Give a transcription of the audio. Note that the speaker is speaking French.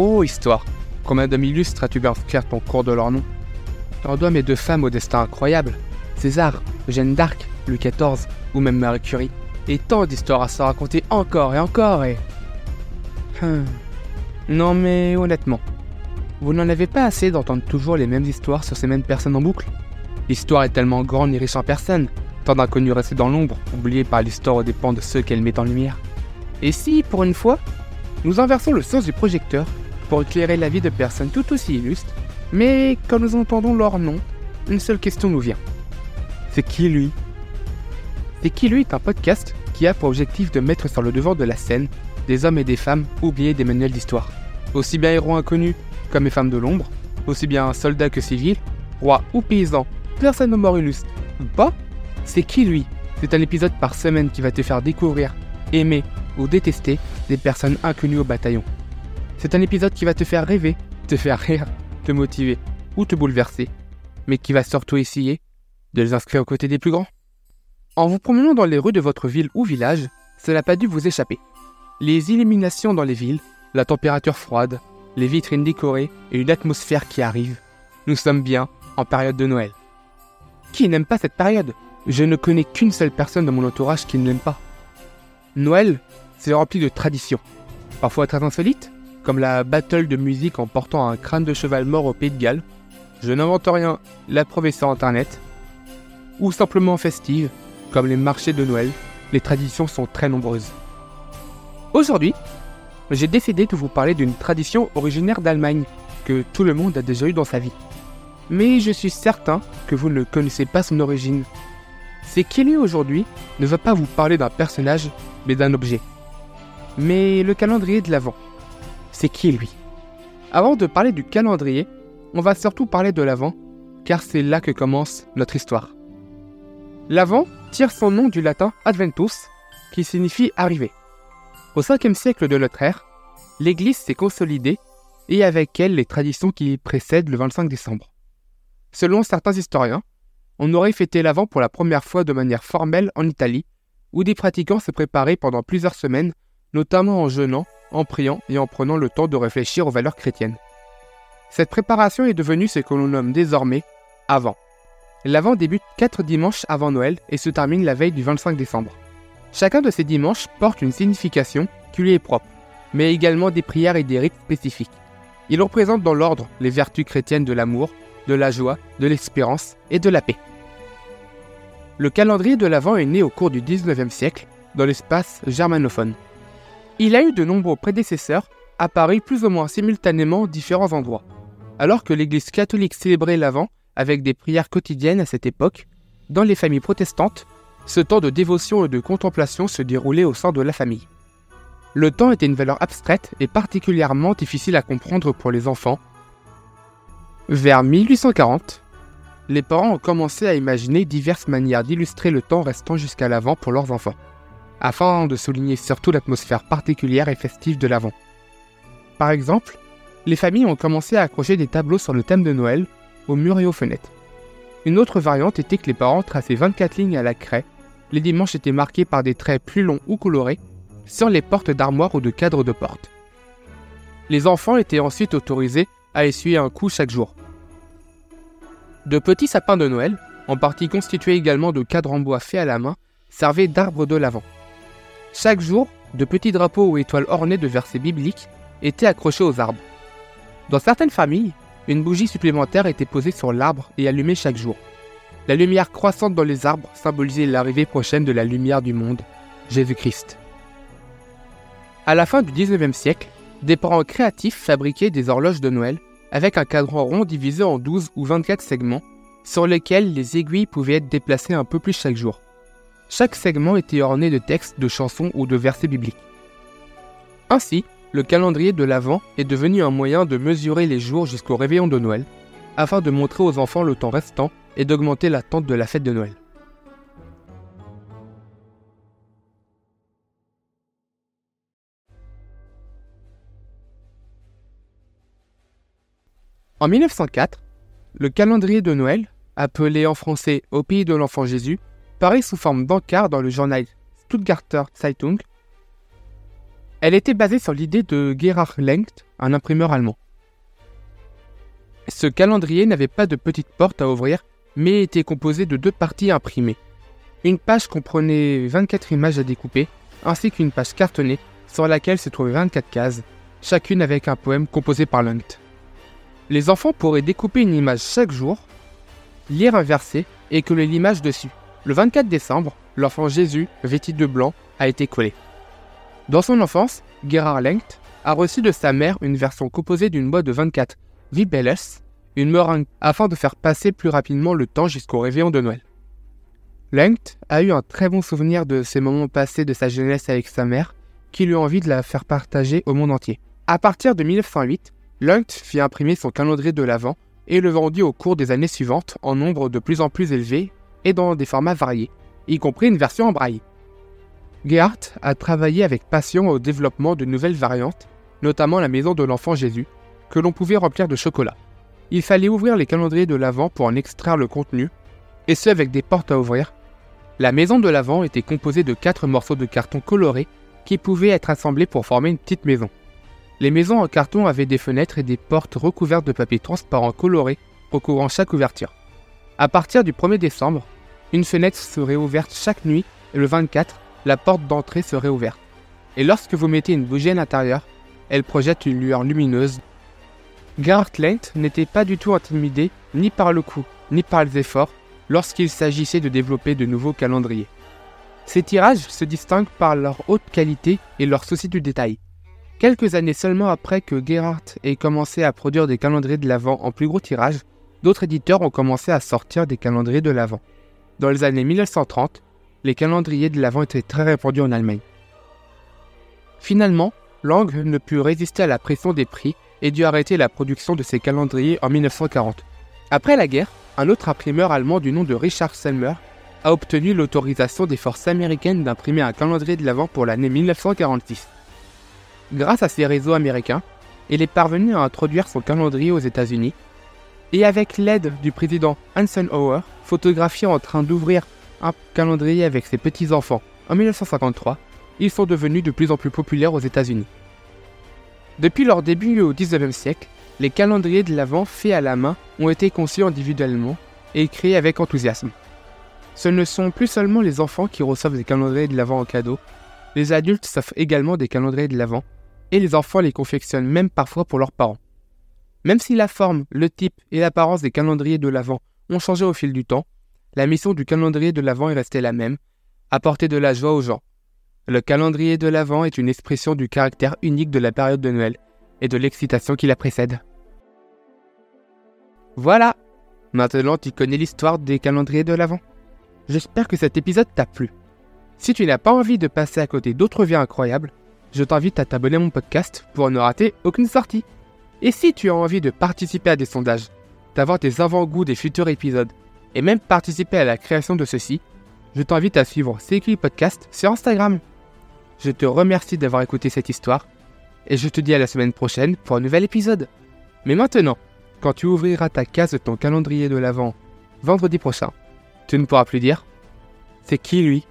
Oh, histoire Combien d'hommes illustres as-tu bien inscrire ton cours de leur nom? Tant d'hommes et de femmes au destin incroyable César, Jeanne d'Arc, Louis XIV ou même Marie Curie. Et tant d'histoires à se raconter encore et encore et... Hum. Non mais honnêtement, vous n'en avez pas assez d'entendre toujours les mêmes histoires sur ces mêmes personnes en boucle L'histoire est tellement grande et riche en personnes, tant d'inconnus restés dans l'ombre, oubliés par l'histoire aux dépens de ceux qu'elle met en lumière. Et si, pour une fois, nous inversons le sens du projecteur pour éclairer la vie de personnes tout aussi illustres, mais quand nous entendons leur nom, une seule question nous vient. C'est qui lui? C'est qui lui est un podcast qui a pour objectif de mettre sur le devant de la scène des hommes et des femmes oubliés des manuels d'histoire. Aussi bien héros inconnus comme les femmes de l'ombre, aussi bien soldats que civils, rois ou paysans, personne ne mort illustre ou pas, c'est qui lui? C'est un épisode par semaine qui va te faire découvrir, aimer ou détester des personnes inconnues au bataillon. C'est un épisode qui va te faire rêver, te faire rire, te motiver ou te bouleverser, mais qui va surtout essayer de les inscrire aux côtés des plus grands. En vous promenant dans les rues de votre ville ou village, cela n'a pas dû vous échapper. Les illuminations dans les villes, la température froide, les vitrines décorées et une atmosphère qui arrive. Nous sommes bien en période de Noël. Qui n'aime pas cette période? Je ne connais qu'une seule personne dans mon entourage qui ne l'aime pas. Noël, c'est rempli de traditions, parfois très insolites, comme la battle de musique en portant un crâne de cheval mort au Pays de Galles. Je n'invente rien, la preuve sur internet. Ou simplement festives, comme les marchés de Noël, les traditions sont très nombreuses. Aujourd'hui, j'ai décidé de vous parler d'une tradition originaire d'Allemagne que tout le monde a déjà eu dans sa vie. Mais je suis certain que vous ne connaissez pas son origine. C'est est aujourd'hui ne va pas vous parler d'un personnage, mais d'un objet. Mais le calendrier de l'Avent, c'est qui lui? Avant de parler du calendrier, on va surtout parler de l'Avent, car c'est là que commence notre histoire. L'Avent tire son nom du latin Adventus, qui signifie arriver. Au 5e siècle de notre ère, l'Église s'est consolidée et avec elle les traditions qui précèdent le 25 décembre. Selon certains historiens, on aurait fêté l'Avent pour la première fois de manière formelle en Italie, où des pratiquants se préparaient pendant plusieurs semaines, notamment en jeûnant, en priant et en prenant le temps de réfléchir aux valeurs chrétiennes. Cette préparation est devenue ce que l'on nomme désormais Avant. L'Avent débute quatre dimanches avant Noël et se termine la veille du 25 décembre. Chacun de ces dimanches porte une signification qui lui est propre, mais également des prières et des rites spécifiques. Il représente dans l'ordre les vertus chrétiennes de l'amour, de la joie, de l'espérance et de la paix. Le calendrier de l'Avent est né au cours du 19e siècle dans l'espace germanophone. Il a eu de nombreux prédécesseurs, apparus plus ou moins simultanément en différents endroits. Alors que l'Église catholique célébrait l'Avent avec des prières quotidiennes à cette époque, dans les familles protestantes, ce temps de dévotion et de contemplation se déroulait au sein de la famille. Le temps était une valeur abstraite et particulièrement difficile à comprendre pour les enfants. Vers 1840, les parents ont commencé à imaginer diverses manières d'illustrer le temps restant jusqu'à l'avant pour leurs enfants, afin de souligner surtout l'atmosphère particulière et festive de l'avant. Par exemple, les familles ont commencé à accrocher des tableaux sur le thème de Noël aux murs et aux fenêtres. Une autre variante était que les parents traçaient 24 lignes à la craie les dimanches étaient marqués par des traits plus longs ou colorés sur les portes d'armoire ou de cadres de porte. Les enfants étaient ensuite autorisés à essuyer un coup chaque jour. De petits sapins de Noël, en partie constitués également de cadres en bois faits à la main, servaient d'arbres de l'avant. Chaque jour, de petits drapeaux ou étoiles ornées de versets bibliques étaient accrochés aux arbres. Dans certaines familles, une bougie supplémentaire était posée sur l'arbre et allumée chaque jour. La lumière croissante dans les arbres symbolisait l'arrivée prochaine de la lumière du monde, Jésus-Christ. À la fin du 19e siècle, des parents créatifs fabriquaient des horloges de Noël avec un cadran rond divisé en 12 ou 24 segments sur lesquels les aiguilles pouvaient être déplacées un peu plus chaque jour. Chaque segment était orné de textes, de chansons ou de versets bibliques. Ainsi, le calendrier de l'Avent est devenu un moyen de mesurer les jours jusqu'au réveillon de Noël, afin de montrer aux enfants le temps restant et d'augmenter l'attente de la fête de Noël. En 1904, le calendrier de Noël, appelé en français Au pays de l'enfant Jésus, paraît sous forme d'encart dans le journal Stuttgarter Zeitung. Elle était basée sur l'idée de Gerhard Lengt un imprimeur allemand. Ce calendrier n'avait pas de petite porte à ouvrir, mais était composé de deux parties imprimées. Une page comprenait 24 images à découper, ainsi qu'une page cartonnée sur laquelle se trouvaient 24 cases, chacune avec un poème composé par Lungt. Les enfants pourraient découper une image chaque jour, lire un verset et coller l'image dessus. Le 24 décembre, l'enfant Jésus, vêtu de blanc, a été collé. Dans son enfance, Gerhard Lengt a reçu de sa mère une version composée d'une boîte de 24 Vibelles, une meringue, afin de faire passer plus rapidement le temps jusqu'au réveillon de Noël. Lengt a eu un très bon souvenir de ces moments passés de sa jeunesse avec sa mère, qui lui a envie de la faire partager au monde entier. À partir de 1908, Lengt fit imprimer son calendrier de l'Avent et le vendit au cours des années suivantes en nombre de plus en plus élevé dans des formats variés, y compris une version en braille. Gerhardt a travaillé avec passion au développement de nouvelles variantes, notamment la maison de l'enfant Jésus, que l'on pouvait remplir de chocolat. Il fallait ouvrir les calendriers de l'Avent pour en extraire le contenu, et ce avec des portes à ouvrir la maison de l'avant était composée de quatre morceaux de carton colorés qui pouvaient être assemblés pour former une petite maison. Les maisons en carton avaient des fenêtres et des portes recouvertes de papier transparent coloré recouvrant chaque ouverture. À partir du 1er décembre, une fenêtre serait ouverte chaque nuit et le 24, la porte d'entrée serait ouverte. Et lorsque vous mettez une bougie à l'intérieur, elle projette une lueur lumineuse. Gerhard Lent n'était pas du tout intimidé ni par le coup, ni par les efforts, lorsqu'il s'agissait de développer de nouveaux calendriers. Ces tirages se distinguent par leur haute qualité et leur souci du détail. Quelques années seulement après que Gerhardt ait commencé à produire des calendriers de l'Avent en plus gros tirage, d'autres éditeurs ont commencé à sortir des calendriers de l'Avent. Dans les années 1930, les calendriers de l'Avent étaient très répandus en Allemagne. Finalement, Lang ne put résister à la pression des prix et dut arrêter la production de ses calendriers en 1940. Après la guerre, un autre imprimeur allemand du nom de Richard Selmer a obtenu l'autorisation des forces américaines d'imprimer un calendrier de l'Avent pour l'année 1946. Grâce à ces réseaux américains, il est parvenu à introduire son calendrier aux États-Unis, et avec l'aide du président Eisenhower, photographié en train d'ouvrir un calendrier avec ses petits-enfants en 1953, ils sont devenus de plus en plus populaires aux États-Unis. Depuis leur début au XIXe siècle, les calendriers de l'Avent faits à la main ont été conçus individuellement et créés avec enthousiasme. Ce ne sont plus seulement les enfants qui reçoivent des calendriers de l'Avent en cadeau, les adultes s'offrent également des calendriers de l'Avent, et les enfants les confectionnent même parfois pour leurs parents. Même si la forme, le type et l'apparence des calendriers de l'Avent ont changé au fil du temps, la mission du calendrier de l'Avent est restée la même, apporter de la joie aux gens. Le calendrier de l'Avent est une expression du caractère unique de la période de Noël et de l'excitation qui la précède. Voilà Maintenant tu connais l'histoire des calendriers de l'Avent. J'espère que cet épisode t'a plu. Si tu n'as pas envie de passer à côté d'autres vies incroyables, je t'invite à t'abonner à mon podcast pour ne rater aucune sortie. Et si tu as envie de participer à des sondages, d'avoir des avant-goûts des futurs épisodes, et même participer à la création de ceux-ci, je t'invite à suivre CQI Podcast sur Instagram. Je te remercie d'avoir écouté cette histoire, et je te dis à la semaine prochaine pour un nouvel épisode. Mais maintenant, quand tu ouvriras ta case de ton calendrier de l'Avent vendredi prochain, tu ne pourras plus dire C'est qui lui?